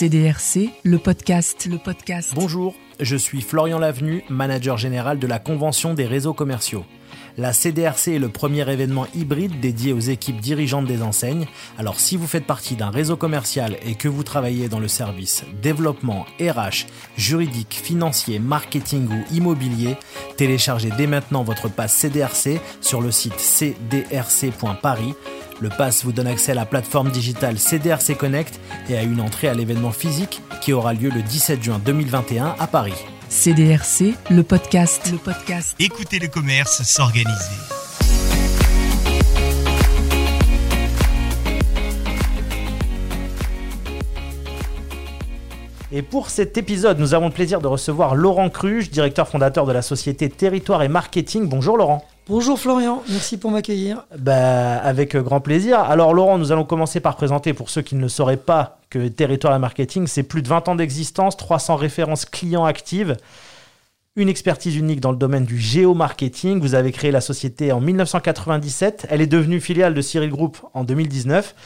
CDRC, le podcast, le podcast. Bonjour, je suis Florian Lavenu, manager général de la Convention des réseaux commerciaux. La CDRC est le premier événement hybride dédié aux équipes dirigeantes des enseignes. Alors si vous faites partie d'un réseau commercial et que vous travaillez dans le service développement, RH, juridique, financier, marketing ou immobilier, téléchargez dès maintenant votre passe CDRC sur le site cdrc.paris. Le pass vous donne accès à la plateforme digitale CDRC Connect et à une entrée à l'événement physique qui aura lieu le 17 juin 2021 à Paris. CDRC, le podcast, le podcast. Écoutez le commerce s'organiser. Et pour cet épisode, nous avons le plaisir de recevoir Laurent Cruge, directeur fondateur de la société Territoire et Marketing. Bonjour Laurent. Bonjour Florian, merci pour m'accueillir. Bah, avec grand plaisir. Alors Laurent, nous allons commencer par présenter pour ceux qui ne sauraient pas que Territoire et Marketing, c'est plus de 20 ans d'existence, 300 références clients actives, une expertise unique dans le domaine du géomarketing. Vous avez créé la société en 1997, elle est devenue filiale de Cyril Group en 2019.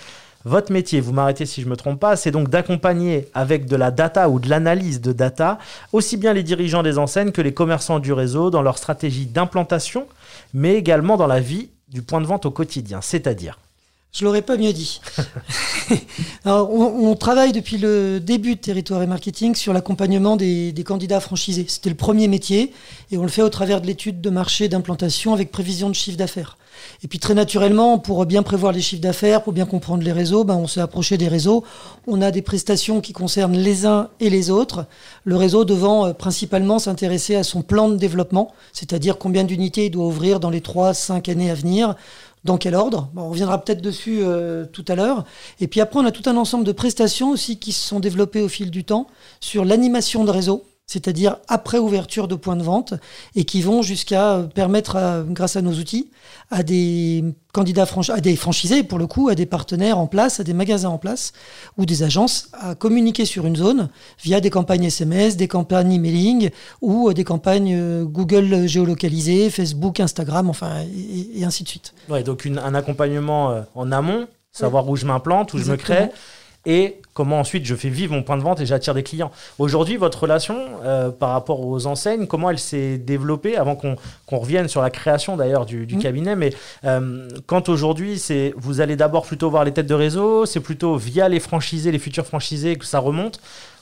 Votre métier, vous m'arrêtez si je ne me trompe pas, c'est donc d'accompagner avec de la data ou de l'analyse de data aussi bien les dirigeants des enseignes que les commerçants du réseau dans leur stratégie d'implantation, mais également dans la vie du point de vente au quotidien, c'est-à-dire je l'aurais pas mieux dit. Alors, on, travaille depuis le début de Territoire et Marketing sur l'accompagnement des, des, candidats franchisés. C'était le premier métier et on le fait au travers de l'étude de marché d'implantation avec prévision de chiffre d'affaires. Et puis très naturellement, pour bien prévoir les chiffres d'affaires, pour bien comprendre les réseaux, ben, on s'est approché des réseaux. On a des prestations qui concernent les uns et les autres. Le réseau devant euh, principalement s'intéresser à son plan de développement, c'est-à-dire combien d'unités il doit ouvrir dans les 3-5 années à venir, dans quel ordre On reviendra peut-être dessus euh, tout à l'heure. Et puis après, on a tout un ensemble de prestations aussi qui se sont développées au fil du temps sur l'animation de réseau c'est-à-dire après ouverture de points de vente, et qui vont jusqu'à permettre, grâce à nos outils, à des candidats à des franchisés, pour le coup, à des partenaires en place, à des magasins en place, ou des agences, à communiquer sur une zone via des campagnes SMS, des campagnes emailing, ou des campagnes euh, Google géolocalisées, Facebook, Instagram, enfin, et, ainsi de suite. Ouais, donc un accompagnement euh, en amont, savoir où je m'implante, où je me crée et comment ensuite je fais vivre mon point de vente et j'attire des clients. Aujourd'hui, votre relation euh, par rapport aux enseignes, comment elle s'est développée avant qu'on revienne sur la création d'ailleurs du, mmh. cabinet, mais euh, quand aujourd'hui, c'est vous allez d'abord plutôt voir les têtes de réseau, c'est plutôt via les franchisés, les futurs franchisés que ça remonte.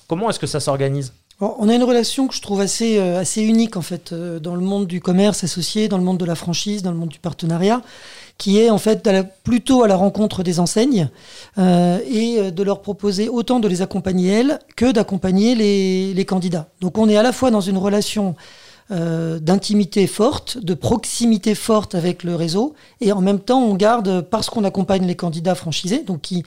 Comment est-ce que ça s'organise? On a une relation que je trouve assez, euh, assez unique en fait dans le monde du commerce associé, dans le monde de la franchise, dans le monde du partenariat qui est en fait plutôt à la rencontre des enseignes euh, et euh, de leur proposer autant de les accompagner elles que d'accompagner les, les, candidats. Donc on est à la fois dans une relation euh, d'intimité forte, de proximité forte avec le réseau, et en même temps on garde, parce qu'on accompagne les candidats franchisés, donc qui,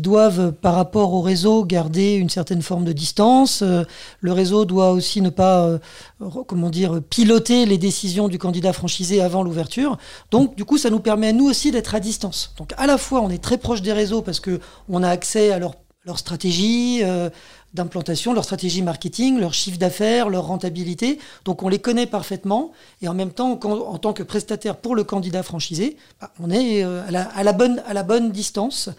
doivent par rapport au réseau garder une certaine forme de distance, euh, le réseau doit aussi ne pas, euh, comment dire, piloter les décisions du candidat franchisé avant l'ouverture, donc du coup ça nous permet à nous aussi d'être à distance. Donc à la fois on est très proche des réseaux parce que on a accès à leur stratégie, d'implantation, leur stratégie marketing, leur chiffre d'affaires, leur rentabilité. Donc on les connaît parfaitement et en même temps, en tant que prestataire pour le candidat franchisé, bah, on est euh, à la, bonne, à la bonne distance.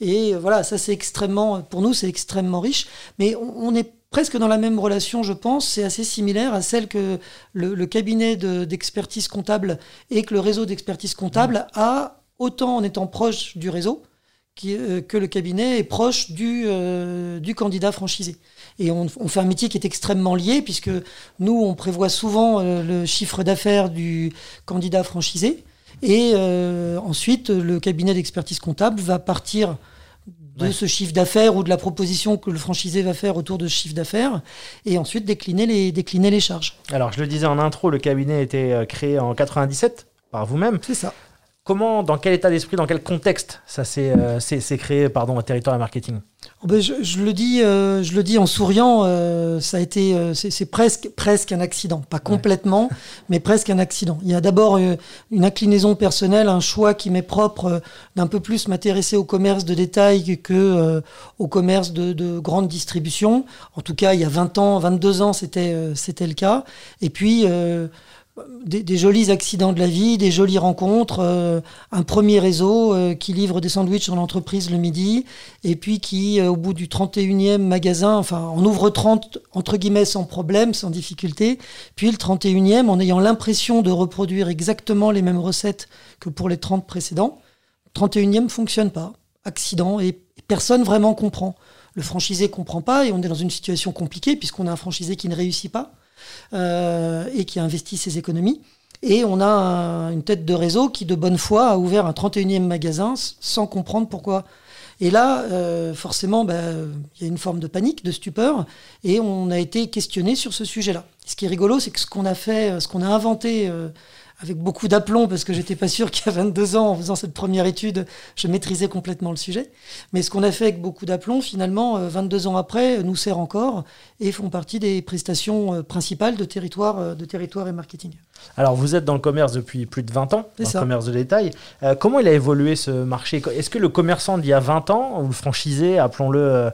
Et euh, voilà, ça c'est extrêmement, pour nous c'est extrêmement riche. Mais on, est presque dans la même relation, je pense. C'est assez similaire à celle que le, cabinet d'expertise comptable et que le réseau d'expertise comptable a, autant en étant proche du réseau, euh, que le cabinet est proche du, euh, du candidat franchisé. Et on, fait un métier qui est extrêmement lié, puisque nous, on prévoit souvent euh, le chiffre d'affaires du candidat franchisé. Et ensuite, le cabinet d'expertise comptable va partir de ce chiffre d'affaires ou de la proposition que le franchisé va faire autour de ce chiffre d'affaires et ensuite décliner les, décliner les charges. Alors, je le disais en intro, le cabinet a été créé en 97 par vous-même. C'est ça. Comment, dans quel état d'esprit, dans quel contexte ça s'est euh, créé pardon, un territoire et marketing? Oh ben je, le dis, euh, je le dis en souriant, euh, ça a été, c'est presque, presque un accident, pas complètement, mais presque un accident. Il y a d'abord une inclinaison personnelle, un choix qui m'est propre d'un peu plus m'intéresser au commerce de détail que au commerce de, de, grande distribution. En tout cas, il y a 20 ans, 22 ans, c'était c'était le cas. Et puis des, jolis accidents de la vie, des jolies rencontres, euh, un premier réseau euh, qui livre des sandwichs dans l'entreprise le midi, et puis qui, euh, au bout du 31e magasin, enfin, en ouvre 30, entre guillemets, sans problème, sans difficulté, puis le 31e, en ayant l'impression de reproduire exactement les mêmes recettes que pour les 30 précédents. 31e fonctionne pas. Accident, et personne vraiment comprend. Le franchisé comprend pas, et on est dans une situation compliquée, puisqu'on a un franchisé qui ne réussit pas et qui a investi ses économies. Et on a un, une tête de réseau qui, de bonne foi, a ouvert un 31e magasin sans comprendre pourquoi. Et là, euh, forcément, bah, il y a une forme de panique, de stupeur, et on a été questionné sur ce sujet-là. Ce qui est rigolo, c'est que ce qu'on a fait, ce qu'on a inventé euh, avec beaucoup d'aplomb parce que j'étais pas sûr qu'à 22 ans, en faisant cette première étude, je maîtrisais complètement le sujet. Mais ce qu'on a fait avec beaucoup d'aplomb, finalement, 22 euh, ans après, nous sert encore et font partie des prestations euh, principales de territoire, euh, de territoire et marketing. Alors, vous êtes dans le commerce depuis plus de 20 ans, dans le commerce de détail. Euh, comment il a évolué ce marché? Est-ce que le commerçant d'il y a 20 ans, ou le franchisé, appelons-le euh,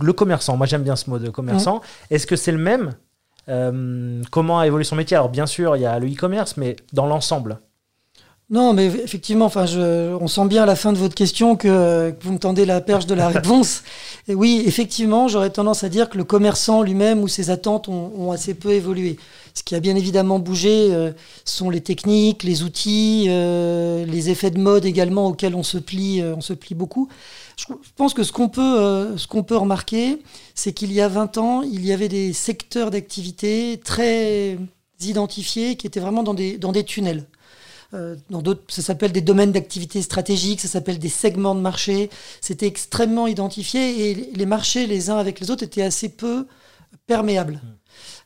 le commerçant, moi j'aime bien ce mot de commerçant, mmh. est-ce que c'est le même euh, comment a évolué son métier? Alors bien sûr, il y a le e-commerce, mais dans l'ensemble. Non, mais effectivement, enfin, je, on sent bien à la fin de votre question que, que vous me tendez la perche de la réponse. Et oui, effectivement, j'aurais tendance à dire que le commerçant lui-même ou ses attentes ont, ont, assez peu évolué. Ce qui a bien évidemment bougé euh, sont les techniques, les outils, euh, les effets de mode également auxquels on se plie, euh, on se plie beaucoup. Je, pense que ce qu'on peut, euh, peut remarquer, c'est qu'il y a 20 ans, il y avait des secteurs d'activité très identifiés qui étaient vraiment dans des, dans des tunnels. Euh, dans ça s'appelle des domaines d'activité stratégiques, ça s'appelle des segments de marché. C'était extrêmement identifié et les marchés les uns avec les autres étaient assez peu perméables.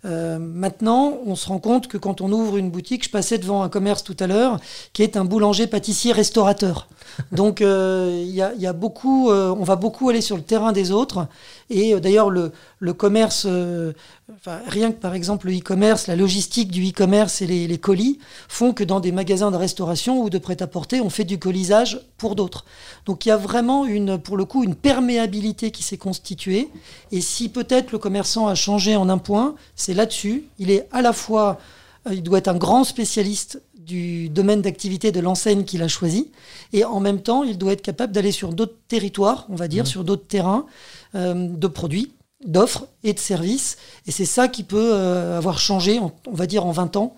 Euh, maintenant, on se rend compte que quand on ouvre une boutique, je passais devant un commerce tout à l'heure, qui est un boulanger, pâtissier, restaurateur. Donc, il euh, y, a, y, a, beaucoup, euh, on va beaucoup aller sur le terrain des autres. Et d'ailleurs, le, le, commerce, enfin, rien que par exemple le e-commerce, la logistique du e-commerce et les, les, colis font que dans des magasins de restauration ou de prêt-à-porter, on fait du colisage pour d'autres. Donc il y a vraiment une, pour le coup, une perméabilité qui s'est constituée. Et si peut-être le commerçant a changé en un point, c'est là-dessus. Il est à la fois, euh, il doit être un grand spécialiste du domaine d'activité de l'enseigne qu'il a choisi. Et en même temps, il doit être capable d'aller sur d'autres territoires, on va dire, mmh. sur d'autres terrains euh, de produits, d'offres et de services. Et c'est ça qui peut euh, avoir changé, on, on, va dire, en 20 ans.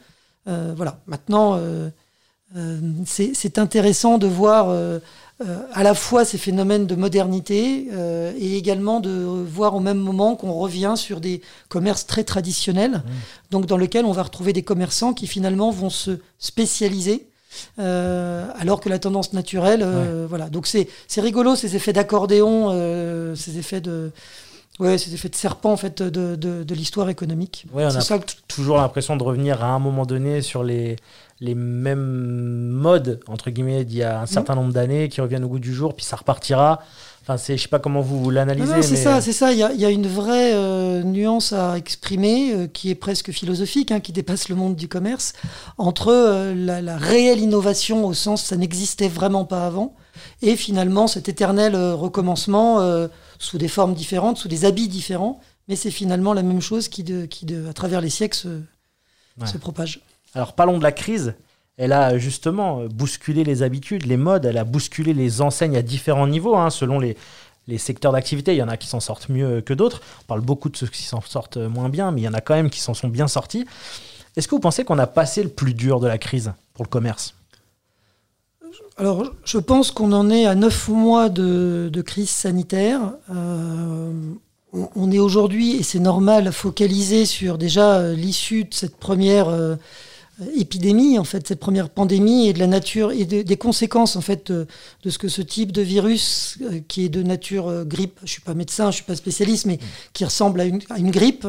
Euh, voilà. Maintenant, c'est intéressant de voir à la fois ces phénomènes de modernité et également de voir au même moment qu'on revient sur des commerces très traditionnels, mmh. donc dans lesquels on va retrouver des commerçants qui finalement vont se spécialiser euh, alors que la tendance naturelle, euh, ouais. voilà. Donc c'est rigolo ces effets d'accordéon, euh, ces effets de Ouais, ces effets de serpent en fait de, de, de l'histoire économique. Ouais, on a ça que... toujours l'impression de revenir à un moment donné sur les, les mêmes modes entre guillemets d'il y a un certain nombre d'années qui reviennent au goût du jour, puis ça repartira. Enfin, c'est, je sais pas comment vous l'analysez. c'est mais... ça, c'est ça. Il y a, y a, une vraie euh, nuance à exprimer euh, qui est presque philosophique, hein, qui dépasse le monde du commerce, entre euh, la, la, réelle innovation au sens ça n'existait vraiment pas avant, et finalement cet éternel recommencement sous des formes différentes, sous des habits différents, mais c'est finalement la même chose qui, de, qui de, à travers les siècles, se, ouais. se propage. Alors parlons de la crise elle a justement bousculé les habitudes, les modes, elle a bousculé les enseignes à différents niveaux, hein, selon les, les secteurs d'activité. Il y en a qui s'en sortent mieux que d'autres. On parle beaucoup de ceux qui s'en sortent moins bien, mais il y en a quand même qui s'en sont bien sortis. Est-ce que vous pensez qu'on a passé le plus dur de la crise pour le commerce? Alors, je pense qu'on en est à neuf mois de, crise sanitaire. Euh, on, on, est aujourd'hui, et c'est normal, focalisé sur déjà euh, l'issue de cette première euh, épidémie, en fait, cette première pandémie et de la nature et de, des conséquences, en fait, de, de, ce que ce type de virus euh, qui est de nature euh, grippe, je suis pas médecin, je suis pas spécialiste, mais qui ressemble à une, à une grippe.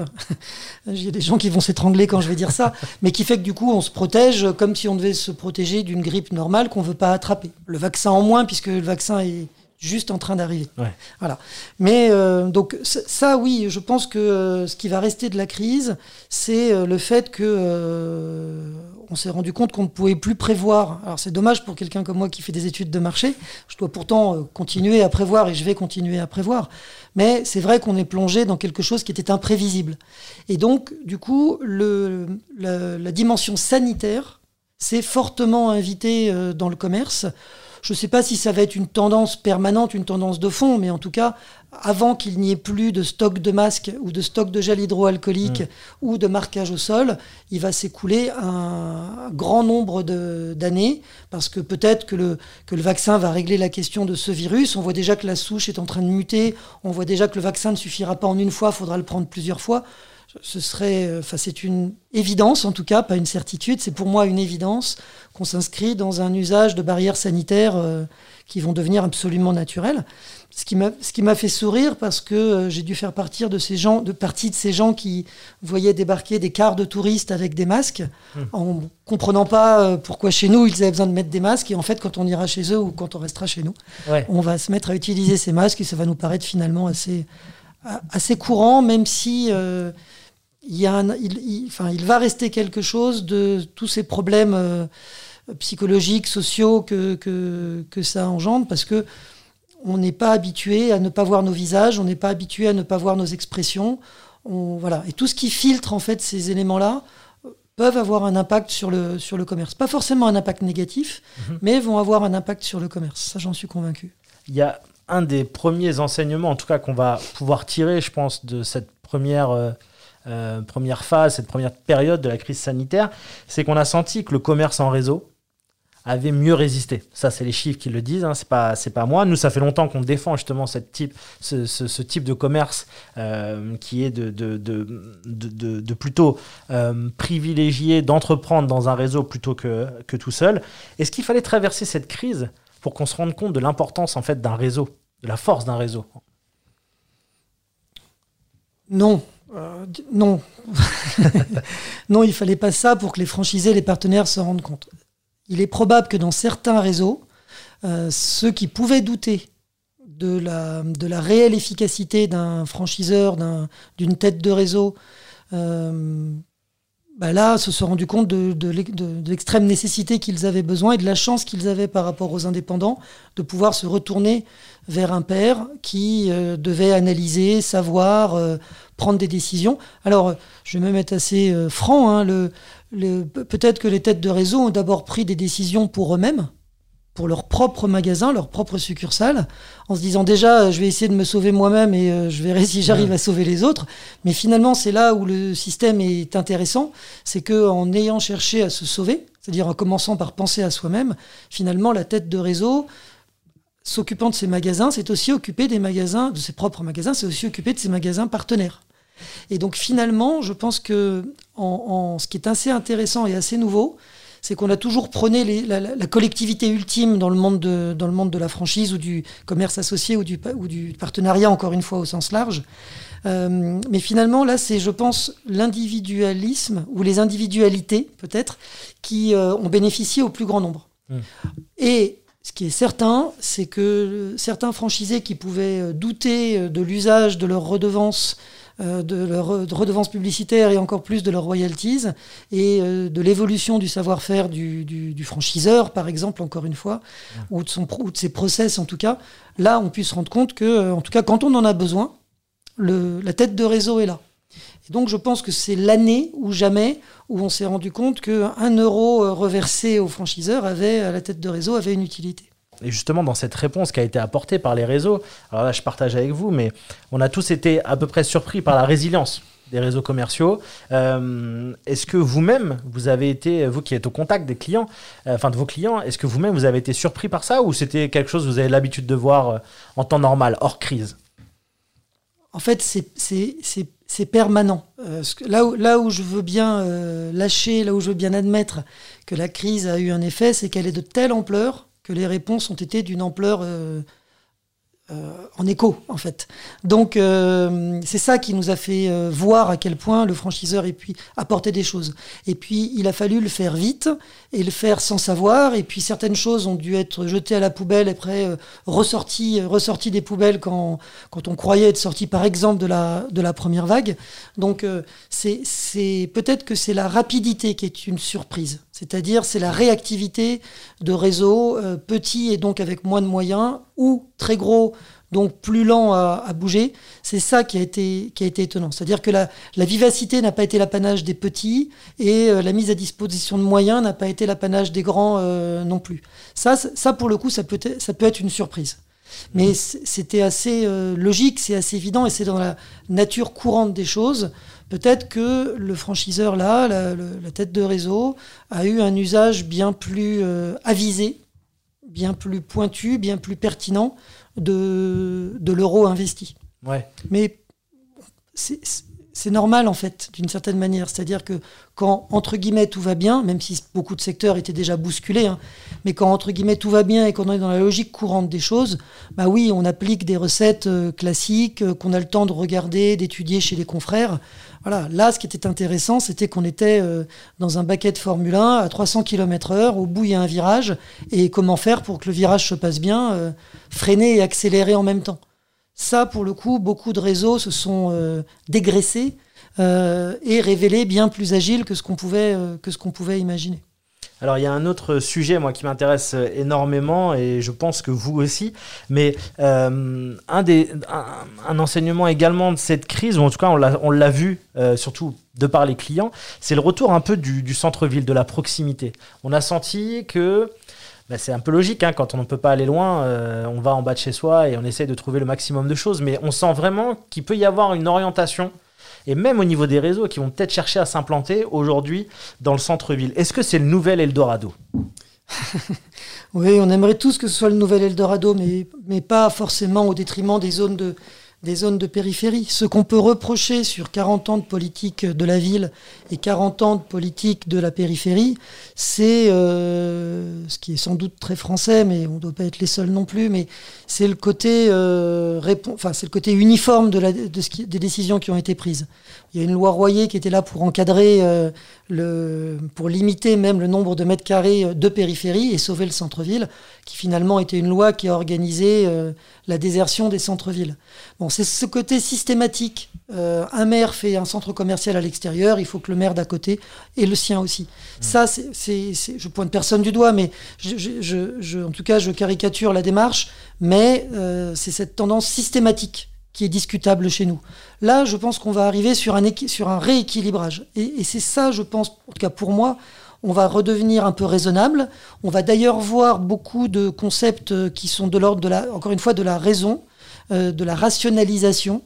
Il y a des gens qui vont s'étrangler quand je vais dire ça, mais qui fait que du coup, on se protège comme si on devait se protéger d'une grippe normale qu'on veut pas attraper. Le vaccin en moins, puisque le vaccin est juste en train d'arriver. Ouais. Voilà. Mais euh, donc ça, oui, je pense que euh, ce qui va rester de la crise, c'est euh, le fait que on s'est rendu compte qu'on ne pouvait plus prévoir. Alors c'est dommage pour quelqu'un comme moi qui fait des études de marché. Je dois pourtant continuer à prévoir et je vais continuer à prévoir. Mais c'est vrai qu'on est plongé dans quelque chose qui était imprévisible. Et donc, du coup, le, la, la dimension sanitaire s'est fortement invitée dans le commerce. Je ne sais pas si ça va être une tendance permanente, une tendance de fond, mais en tout cas, avant qu'il n'y ait plus de stock de masques ou de stock de gel hydroalcoolique Mm. ou de marquage au sol, il va s'écouler un grand nombre d'années parce que peut-être que le, que le vaccin va régler la question de ce virus. On voit déjà que la souche est en train de muter. On voit déjà que le vaccin ne suffira pas en une fois, il faudra le prendre plusieurs fois. Ce serait, euh, enfin, c'est une évidence en tout cas, pas une certitude. C'est pour moi une évidence qu'on s'inscrit dans un usage de barrières sanitaires euh, qui vont devenir absolument naturelles. Ce qui m'a, ce qui m'a fait sourire parce que euh, j'ai dû faire partir de ces gens, de partie de ces gens qui voyaient débarquer des cars de touristes avec des masques, en comprenant pas euh, pourquoi chez nous ils avaient besoin de mettre des masques et en fait quand on ira chez eux ou quand on restera chez nous, Ouais. on va se mettre à utiliser ces masques et ça va nous paraître finalement assez, assez courant, même si euh, il, y a un- il, il- enfin, il va rester quelque chose de tous ces problèmes euh, psychologiques, sociaux que, que, que ça engendre, parce que on n'est pas habitué à ne pas voir nos visages, on n'est pas habitué à ne pas voir nos expressions. On, voilà. Et tout ce qui filtre en fait ces éléments-là euh, peuvent avoir un impact sur le, sur le commerce. Pas forcément un impact négatif, mais vont avoir un impact sur le commerce. Ça, j'en suis convaincu. Il y a un des premiers enseignements, en tout cas, qu'on va pouvoir tirer, je pense, de cette première, euh, euh, première phase, cette première période de la crise sanitaire, c'est qu'on a senti que le commerce en réseau avait mieux résisté. Ça, c'est les chiffres qui le disent, hein, c'est pas, pas moi. Nous, ça fait longtemps qu'on défend justement type, ce, type de commerce euh, qui est de, de- de plutôt euh, privilégier, d'entreprendre dans un réseau plutôt que, que tout seul. Est-ce qu'il fallait traverser cette crise pour qu'on se rende compte de l'importance en fait d'un réseau, de la force d'un réseau Non. Euh, non. non, il fallait pas ça pour que les franchisés, les partenaires se rendent compte. Il est probable que dans certains réseaux, euh, ceux qui pouvaient douter de la, réelle efficacité d'un franchiseur, d'un- d'une tête de réseau, euh, bah là, se sont rendus compte de, de l'ex- de- de l'extrême nécessité qu'ils avaient besoin et de la chance qu'ils avaient par rapport aux indépendants de pouvoir se retourner vers un père qui euh, devait analyser, savoir, euh, prendre des décisions. Alors, je vais même être assez euh, franc, hein, peut-être que les têtes de réseau ont d'abord pris des décisions pour eux-mêmes, pour leur propre magasin, leur propre succursale, en se disant déjà, euh, je vais essayer de me sauver moi-même et euh, je verrai si j'arrive à sauver les autres. Mais finalement, c'est là où le système est intéressant, c'est que en ayant cherché à se sauver, c'est-à-dire en commençant par penser à soi-même, finalement, la tête de réseau, s'occupant de ses magasins, c'est aussi occuper des magasins, de ses propres magasins, c'est aussi occuper de ses magasins partenaires. Et donc finalement, je pense que en, en- ce qui est assez intéressant et assez nouveau, c'est qu'on a toujours prôné les- la, collectivité ultime dans le, monde de, dans le monde de la franchise ou du commerce associé ou du, pa- ou du partenariat, encore une fois au sens large. Euh, mais finalement, là, c'est, je pense, l'individualisme ou les individualités, peut-être, qui euh, ont bénéficié au plus grand nombre. Mm. Et ce qui est certain, c'est que certains franchisés qui pouvaient euh, douter de l'usage de leurs redevances, de leurs re- de redevances publicitaires et encore plus de leurs royalties, et euh, de l'évolution du savoir-faire du, du- du franchiseur, par exemple, encore une fois, ou, de son, ou de ses process en tout cas, là, on puisse se rendre compte que, euh, en tout cas, quand on en a besoin, le- la tête de réseau est là. Et donc, je pense que c'est l'année ou jamais où on s'est rendu compte qu'un euro euh, reversé au franchiseur avait, à la tête de réseau, avait une utilité. Et justement, dans cette réponse qui a été apportée par les réseaux, alors là, je partage avec vous, mais on a tous été à peu près surpris par la résilience des réseaux commerciaux. Euh, est-ce que vous-même, vous avez été, vous qui êtes au contact des clients, euh, enfin de vos clients, est-ce que vous-même, vous avez été surpris par ça ou c'était quelque chose que vous avez l'habitude de voir euh, en temps normal, hors crise? En fait, c'est- permanent. Là, où, là où je veux bien lâcher, là où je veux bien admettre que la crise a eu un effet, c'est qu'elle est de telle ampleur que les réponses ont été d'une ampleur euh, euh, en écho, en fait. Donc, euh, c'est ça qui nous a fait euh, voir à quel point le franchiseur et puis apportait des choses. Et puis, il a fallu le faire vite et le faire sans savoir. Et puis, certaines choses ont dû être jetées à la poubelle et après ressorties, ressorties des poubelles quand, quand on croyait être sorti, par exemple, de la, de la première vague. Donc, c'est peut-être que c'est la rapidité qui est une surprise. C'est-à-dire, c'est la réactivité de réseaux petits et donc avec moins de moyens ou très gros donc plus lent à, bouger. C'est ça qui a été, étonnant. C'est-à-dire que la, vivacité n'a pas été l'apanage des petits et euh, la mise à disposition de moyens n'a pas été l'apanage des grands euh, non plus. Ça, pour le coup, ça peut, être, une surprise. Mais c'était assez euh, logique, c'est assez évident et c'est dans la nature courante des choses. Peut-être que le franchiseur là, la, la, tête de réseau, a eu un usage bien plus avisé, bien plus pointu, bien plus pertinent de, de l'euro investi. Ouais. Mais c'est normal en fait, d'une certaine manière. C'est-à-dire que quand, entre guillemets, tout va bien, même si beaucoup de secteurs étaient déjà bousculés, hein, mais quand, entre guillemets, tout va bien et qu'on est dans la logique courante des choses, bah oui, on applique des recettes euh, classiques euh, qu'on a le temps de regarder, d'étudier chez les confrères. Voilà, là, ce qui était intéressant, c'était qu'on était euh, dans un baquet de Formule 1 à 300 km/h, au bout il y a un virage, et comment faire pour que le virage se passe bien, freiner et accélérer en même temps. Ça, pour le coup, beaucoup de réseaux se sont euh, dégraissés et révélés bien plus agiles que ce qu'on pouvait, que ce qu'on pouvait imaginer. Alors il y a un autre sujet moi qui m'intéresse énormément et je pense que vous aussi, mais euh, un, des, un, enseignement également de cette crise, ou en tout cas on l'a vu euh, surtout de par les clients, c'est le retour un peu du, centre-ville, de la proximité. On a senti que bah, c'est un peu logique, hein, quand on ne peut pas aller loin, euh, on va en bas de chez soi et on essaie de trouver le maximum de choses, mais on sent vraiment qu'il peut y avoir une orientation et même au niveau des réseaux qui vont peut-être chercher à s'implanter aujourd'hui dans le centre-ville. Est-ce que c'est le nouvel Eldorado? Oui, on aimerait tous que ce soit le nouvel Eldorado, mais, mais pas forcément au détriment des zones de, des zones de périphérie. Ce qu'on peut reprocher sur 40 ans de politique de la ville et 40 ans de politique de la périphérie, c'est euh, ce qui est sans doute très français, mais on ne doit pas être les seuls non plus, mais c'est le côté uniforme des décisions qui ont été prises. Il y a une loi Royer qui était là pour encadrer, euh, le, pour limiter même le nombre de mètres carrés de périphérie et sauver le centre-ville, qui finalement était une loi qui a organisé euh, la désertion des centres-villes. Bon, c'est ce côté systématique. Euh, un maire fait un centre commercial à l'extérieur, il faut que le maire d'à côté et le sien aussi. Mmh. Ça, c'est, je pointe personne du doigt, mais je, en tout cas, je caricature la démarche, mais c'est cette tendance systématique qui est discutable chez nous. Là, je pense qu'on va arriver sur un, sur un rééquilibrage. Et, c'est ça, je pense, en tout cas pour moi, on va redevenir un peu raisonnable. On va d'ailleurs voir beaucoup de concepts euh, qui sont de l'ordre de la, encore une fois, de la raison, euh, de la rationalisation.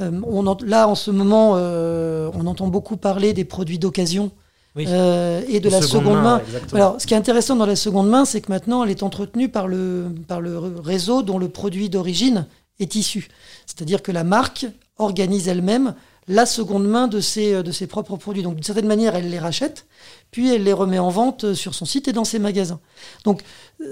Euh, on là, en ce moment, on entend beaucoup parler des produits d'occasion. et de la seconde, main. Alors, ce qui est intéressant dans la seconde main, c'est que maintenant, elle est entretenue par le, par le réseau dont le produit d'origine est issu. C'est-à-dire que la marque organise elle-même la seconde main de ses, euh, de ses propres produits. Donc d'une certaine manière, elle les rachète, puis elle les remet en vente euh, sur son site et dans ses magasins. Donc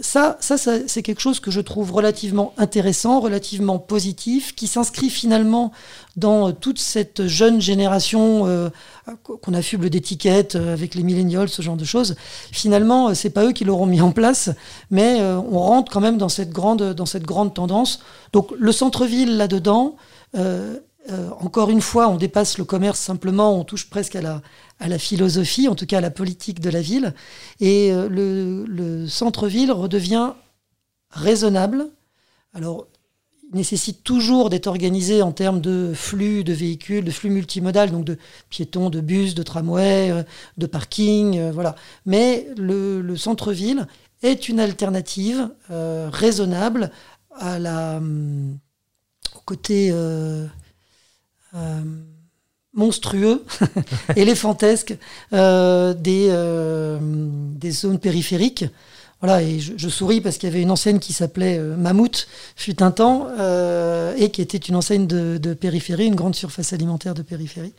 ça, ça, c'est quelque chose que je trouve relativement intéressant, relativement positif, qui s'inscrit finalement dans euh, toute cette jeune génération qu'on affuble d'étiquettes avec les millennials, ce genre de choses. Finalement, c'est pas eux qui l'auront mis en place, mais on rentre quand même dans cette grande, dans cette grande tendance. Donc le centre-ville là-dedans. Euh, encore une fois, on dépasse le commerce simplement, on touche presque à la, à la philosophie, en tout cas à la politique de la ville. Et euh, le, centre-ville redevient raisonnable. Alors, nécessite toujours d'être organisé en termes de flux de véhicules, de flux multimodal, donc de piétons, de bus, de tramways, euh, de parking, voilà. Mais le, centre-ville est une alternative raisonnable à la, au côté euh, monstrueux, éléphantesque euh, des, euh, des zones périphériques. Voilà, et je, souris parce qu'il y avait une enseigne qui s'appelait Mammouth, fut un temps, et qui était une enseigne de, périphérie, une grande surface alimentaire de périphérie.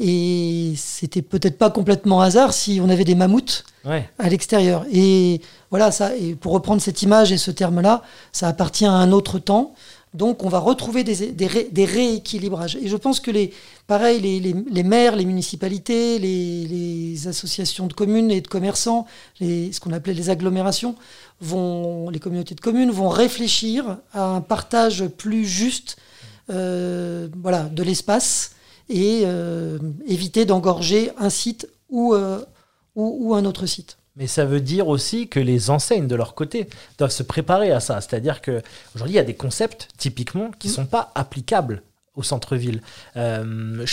Et c'était peut-être pas complètement hasard si on avait des mammouths à l'extérieur. Et voilà, ça, et pour reprendre cette image et ce terme-là, ça appartient à un autre temps. Donc on va retrouver des, rééquilibrages. Et je pense que les, pareil, les, maires, les municipalités, les, associations de communes et de commerçants, ce qu'on appelait les agglomérations, vont, les communautés de communes vont réfléchir à un partage plus juste euh, voilà, de l'espace et euh, éviter d'engorger un site ou, euh, un autre site. Mais ça veut dire aussi que les enseignes de leur côté doivent se préparer à ça. C'est-à-dire qu'aujourd'hui, il y a des concepts, typiquement, qui ne mm. sont pas applicables au centre-ville. Euh,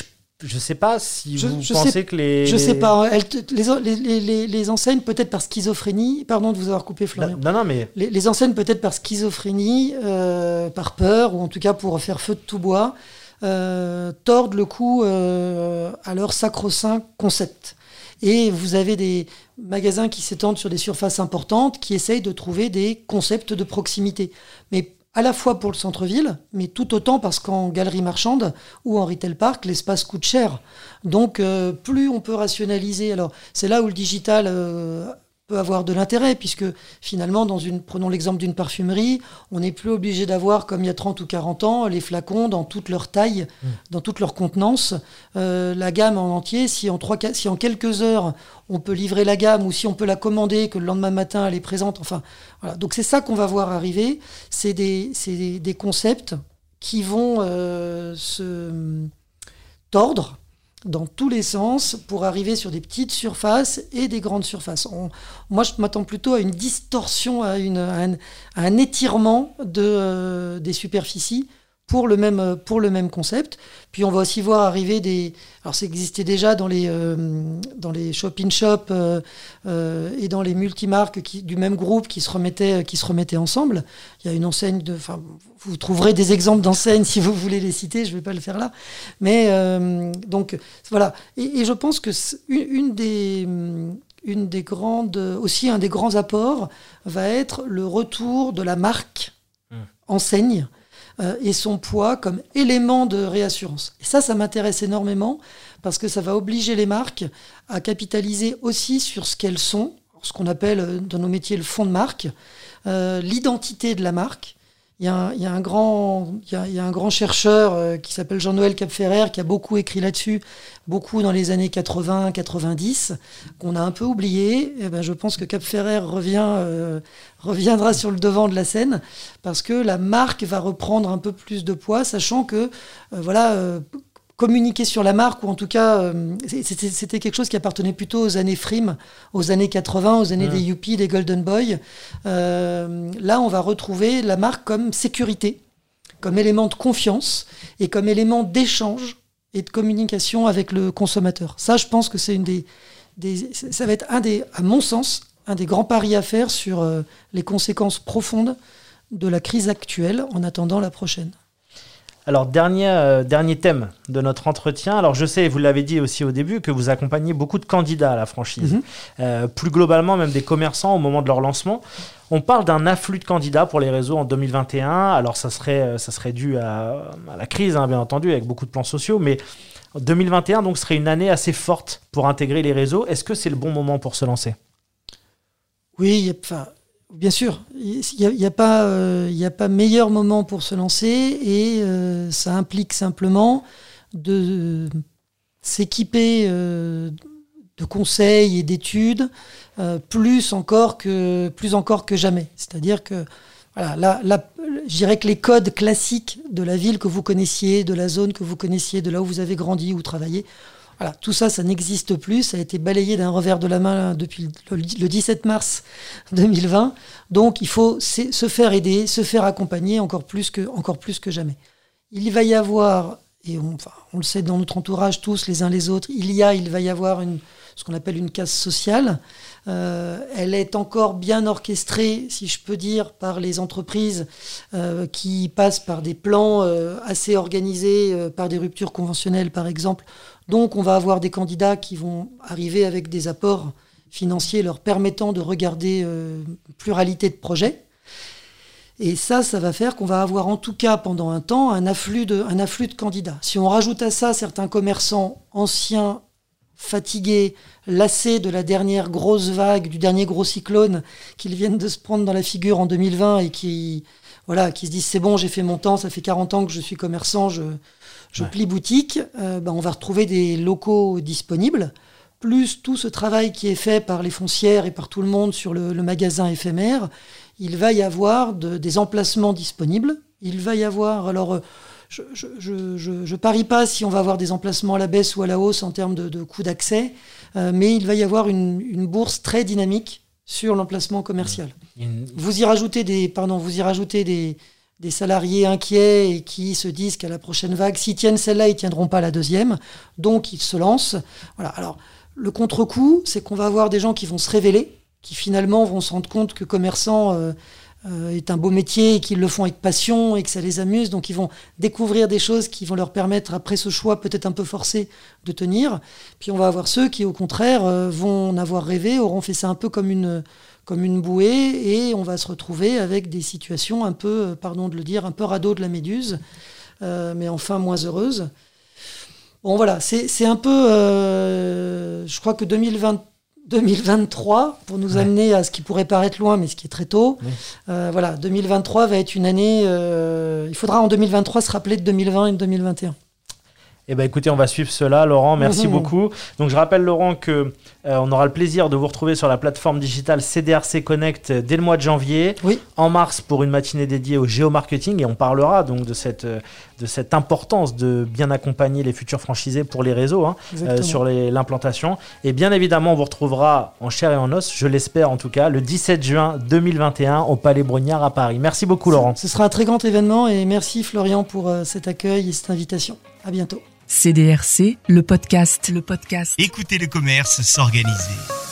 je ne sais pas si vous pensez que les. Je ne sais pas. les, les, les, enseignes, peut-être par schizophrénie. Pardon de vous avoir coupé, Florian. Non, non, mais. Les, enseignes, peut-être par schizophrénie, euh, par peur, ou en tout cas pour faire feu de tout bois, euh, tordent le cou à leur sacro-saint concept. Et vous avez des magasins qui s'étendent sur des surfaces importantes, qui essayent de trouver des concepts de proximité. Mais à la fois pour le centre-ville, mais tout autant parce qu'en galerie marchande ou en retail park, l'espace coûte cher. Donc euh, plus on peut rationaliser, alors c'est là où le digital euh, peut avoir de l'intérêt, puisque finalement, dans une, prenons l'exemple d'une parfumerie, on n'est plus obligé d'avoir, comme il y a 30 ou 40 ans, les flacons dans toute leur taille, mmh. dans toute leur contenance, euh, la gamme en entier. Si en, trois, si en quelques heures, on peut livrer la gamme, ou si on peut la commander, que le lendemain matin, elle est présente, enfin, voilà. Donc c'est ça qu'on va voir arriver, c'est des, des, des, concepts qui vont euh, se tordre dans tous les sens pour arriver sur des petites surfaces et des grandes surfaces. moi, je m'attends plutôt à une distorsion, à, un, étirement euh, des superficies pour le même, pour le même concept. Puis on va aussi voir arriver des... Alors ça existait déjà dans les, euh, dans les shop-in-shop euh, euh, et dans les multimarques qui, du même groupe qui se, remettaient, qui se remettaient ensemble. Il y a une enseigne de... Enfin, vous trouverez des exemples d'enseignes si vous voulez les citer, je ne vais pas le faire là. Mais donc voilà. Et, je pense que une, des une des grandes, aussi un des grands apports va être le retour de la marque mmh. enseigne euh, et son poids comme élément de réassurance. Et ça, ça m'intéresse énormément parce que ça va obliger les marques à capitaliser aussi sur ce qu'elles sont, ce qu'on appelle euh, dans nos métiers le fond de marque, euh, l'identité de la marque, il y, a un, grand, il y a, un grand chercheur euh, qui s'appelle Jean-Noël Capferrer qui a beaucoup écrit là-dessus, beaucoup dans les années 80-90, qu'on a un peu oublié. Et eh ben, je pense que Capferrer revient, euh, reviendra sur le devant de la scène parce que la marque va reprendre un peu plus de poids, sachant que euh, voilà, communiquer sur la marque, ou en tout cas, euh, c'était quelque chose qui appartenait plutôt aux années Frime, aux années 80, aux années des Youpi, des Golden Boy. Euh, là, on va retrouver la marque comme sécurité, comme élément de confiance et comme élément d'échange et de communication avec le consommateur. Ça, je pense que c'est une des, des, ça va être un des, à mon sens, un des grands paris à faire sur euh, les conséquences profondes de la crise actuelle en attendant la prochaine. Alors, dernier, euh, dernier thème de notre entretien. Alors, je sais, vous l'avez dit aussi au début, que vous accompagnez beaucoup de candidats à la franchise. Mhm. Euh, plus globalement, même des commerçants au moment de leur lancement. On parle d'un afflux de candidats pour les réseaux en 2021. Alors, ça serait, euh, ça serait dû à, la crise, hein, bien entendu, avec beaucoup de plans sociaux. Mais 2021, donc, serait une année assez forte pour intégrer les réseaux. Est-ce que c'est le bon moment pour se lancer? Oui, enfin, Bien sûr, il n'y a, pas, euh, a pas meilleur moment pour se lancer et euh, ça implique simplement de s'équiper euh, de conseils et d'études plus, encore que, plus encore que jamais. C'est-à-dire que voilà, là, je dirais que les codes classiques de la ville que vous connaissiez, de la zone que vous connaissiez, de là où vous avez grandi ou travaillé, voilà, tout ça, ça n'existe plus. Ça a été balayé d'un revers de la main depuis le 17 mars 2020. Donc, il faut se faire aider, se faire accompagner encore plus que, encore plus que jamais. Il va y avoir, et on, le sait dans notre entourage tous, les uns les autres, il y a, il va y avoir une, ce qu'on appelle une casse sociale. Euh, elle est encore bien orchestrée, si je peux dire, par les entreprises euh, qui passent par des plans euh, assez organisés, par des ruptures conventionnelles par exemple, donc on va avoir des candidats qui vont arriver avec des apports financiers leur permettant de regarder euh, pluralité de projets. Et ça, ça va faire qu'on va avoir en tout cas pendant un temps un afflux, de, afflux de candidats. Si on rajoute à ça certains commerçants anciens, fatigués, lassés de la dernière grosse vague, du dernier gros cyclone qu'ils viennent de se prendre dans la figure en 2020 et qui voilà, qui se disent c'est bon, j'ai fait mon temps, ça fait 40 ans que je suis commerçant, je, je Ouais. plie boutique, euh, ben, on va retrouver des locaux disponibles, plus tout ce travail qui est fait par les foncières et par tout le monde sur le, le magasin éphémère, il va y avoir de- des emplacements disponibles. Il va y avoir, alors, euh, je, je, je, je- je parie pas si on va avoir des emplacements à la baisse ou à la hausse en termes de, de coût d'accès, euh, mais il va y avoir une, une bourse très dynamique sur l'emplacement commercial. Une- Vous y rajoutez des, pardon, vous y rajoutez des, des salariés inquiets et qui se disent qu'à la prochaine vague, s'ils tiennent celle-là, ils tiendront pas la deuxième. Donc, ils se lancent. Voilà. Alors, le contre-coup, c'est qu'on va avoir des gens qui vont se révéler, qui finalement vont se rendre compte que commerçant euh, euh, est un beau métier et qu'ils le font avec passion et que ça les amuse. Donc, ils vont découvrir des choses qui vont leur permettre, après ce choix peut-être un peu forcé, de tenir. Puis, on va avoir ceux qui, au contraire, euh, vont en avoir rêvé, auront fait ça un peu comme une comme une bouée et on va se retrouver avec des situations un peu, euh, pardon de le dire, un peu radeau de la méduse, euh, mais enfin moins heureuses. Bon voilà, c'est un peu, euh, je crois que 2020, 2023, pour nous Ouais. amener à ce qui pourrait paraître loin, mais ce qui est très tôt, euh, voilà, 2023 va être une année, il faudra en 2023 se rappeler de 2020 et de 2021. Eh ben écoutez, on va suivre cela, Laurent. Merci Mhm. beaucoup. Donc je rappelle, Laurent, que euh, on aura le plaisir de vous retrouver sur la plateforme digitale CDRC Connect dès le mois de janvier, Oui. en mars pour une matinée dédiée au géomarketing et on parlera donc de cette euh, de cette importance de bien accompagner les futurs franchisés pour les réseaux hein, euh, sur l'implantation. Et bien évidemment, on vous retrouvera en chair et en os, je l'espère en tout cas, le 17 juin 2021 au Palais Brognard à Paris. Merci beaucoup, Laurent. Ce sera un très grand événement et merci Florian pour cet accueil et cette invitation. À bientôt. CDRC, le podcast, le podcast. Écoutez le commerce s'organiser.